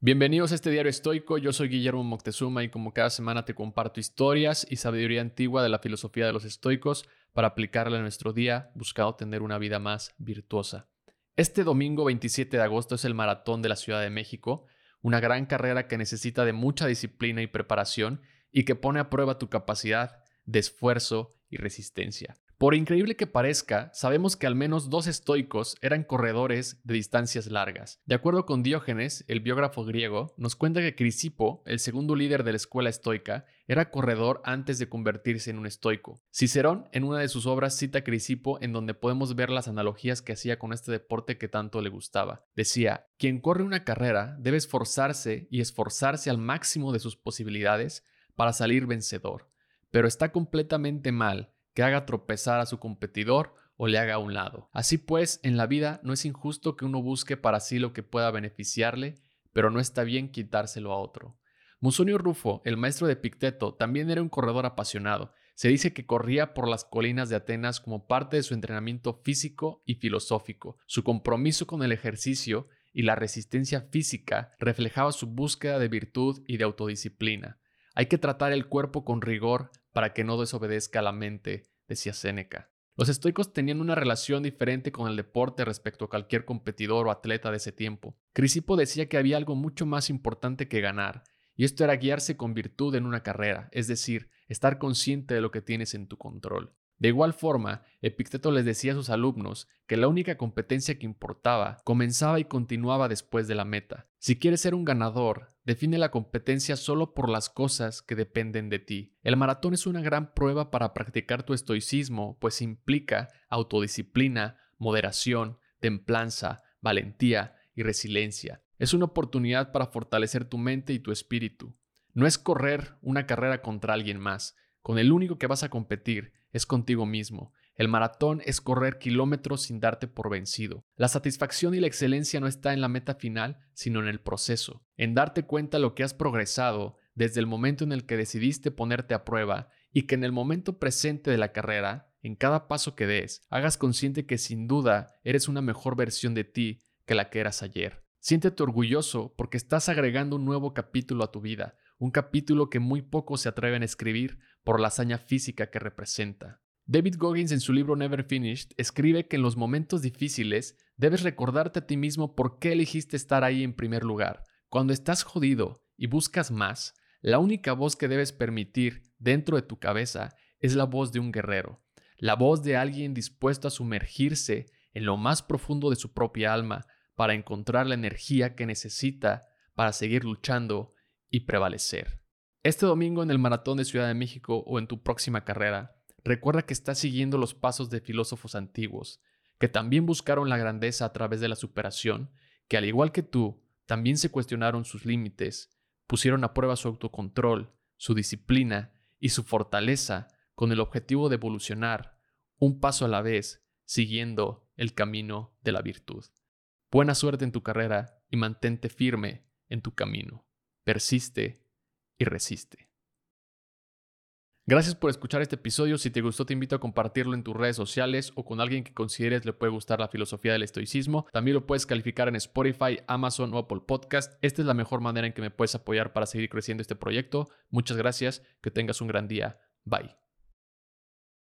Bienvenidos a este diario estoico, yo soy Guillermo Moctezuma y como cada semana te comparto historias y sabiduría antigua de la filosofía de los estoicos para aplicarla en nuestro día buscando tener una vida más virtuosa. Este domingo 27 de agosto es el maratón de la Ciudad de México, una gran carrera que necesita de mucha disciplina y preparación y que pone a prueba tu capacidad de esfuerzo y resistencia. Por increíble que parezca, sabemos que al menos dos estoicos eran corredores de distancias largas. De acuerdo con Diógenes, el biógrafo griego, nos cuenta que Crisipo, el segundo líder de la escuela estoica, era corredor antes de convertirse en un estoico. Cicerón, en una de sus obras, cita a Crisipo en donde podemos ver las analogías que hacía con este deporte que tanto le gustaba. Decía, quien corre una carrera debe esforzarse y esforzarse al máximo de sus posibilidades para salir vencedor, pero está completamente mal que haga tropezar a su competidor o le haga a un lado. Así pues, en la vida no es injusto que uno busque para sí lo que pueda beneficiarle, pero no está bien quitárselo a otro. Musonio Rufo, el maestro de Picteto, también era un corredor apasionado. Se dice que corría por las colinas de Atenas como parte de su entrenamiento físico y filosófico. Su compromiso con el ejercicio y la resistencia física reflejaba su búsqueda de virtud y de autodisciplina. Hay que tratar el cuerpo con rigor para que no desobedezca a la mente, decía Séneca. Los estoicos tenían una relación diferente con el deporte respecto a cualquier competidor o atleta de ese tiempo. Crisipo decía que había algo mucho más importante que ganar, y esto era guiarse con virtud en una carrera, es decir, estar consciente de lo que tienes en tu control. De igual forma, Epicteto les decía a sus alumnos que la única competencia que importaba comenzaba y continuaba después de la meta. Si quieres ser un ganador, define la competencia solo por las cosas que dependen de ti. El maratón es una gran prueba para practicar tu estoicismo, pues implica autodisciplina, moderación, templanza, valentía y resiliencia. Es una oportunidad para fortalecer tu mente y tu espíritu. No es correr una carrera contra alguien más, con el único que vas a competir es contigo mismo. El maratón es correr kilómetros sin darte por vencido. La satisfacción y la excelencia no está en la meta final, sino en el proceso, en darte cuenta lo que has progresado desde el momento en el que decidiste ponerte a prueba y que en el momento presente de la carrera, en cada paso que des, hagas consciente que sin duda eres una mejor versión de ti que la que eras ayer. Siéntete orgulloso porque estás agregando un nuevo capítulo a tu vida, un capítulo que muy pocos se atreven a escribir por la hazaña física que representa. David Goggins en su libro Never Finished escribe que en los momentos difíciles debes recordarte a ti mismo por qué elegiste estar ahí en primer lugar. Cuando estás jodido y buscas más, la única voz que debes permitir dentro de tu cabeza es la voz de un guerrero, la voz de alguien dispuesto a sumergirse en lo más profundo de su propia alma para encontrar la energía que necesita para seguir luchando y prevalecer. Este domingo en el Maratón de Ciudad de México o en tu próxima carrera, recuerda que estás siguiendo los pasos de filósofos antiguos, que también buscaron la grandeza a través de la superación, que al igual que tú, también se cuestionaron sus límites, pusieron a prueba su autocontrol, su disciplina y su fortaleza con el objetivo de evolucionar, un paso a la vez, siguiendo el camino de la virtud. Buena suerte en tu carrera y mantente firme en tu camino persiste y resiste. Gracias por escuchar este episodio. Si te gustó, te invito a compartirlo en tus redes sociales o con alguien que consideres le puede gustar la filosofía del estoicismo. También lo puedes calificar en Spotify, Amazon o Apple Podcast. Esta es la mejor manera en que me puedes apoyar para seguir creciendo este proyecto. Muchas gracias. Que tengas un gran día. Bye.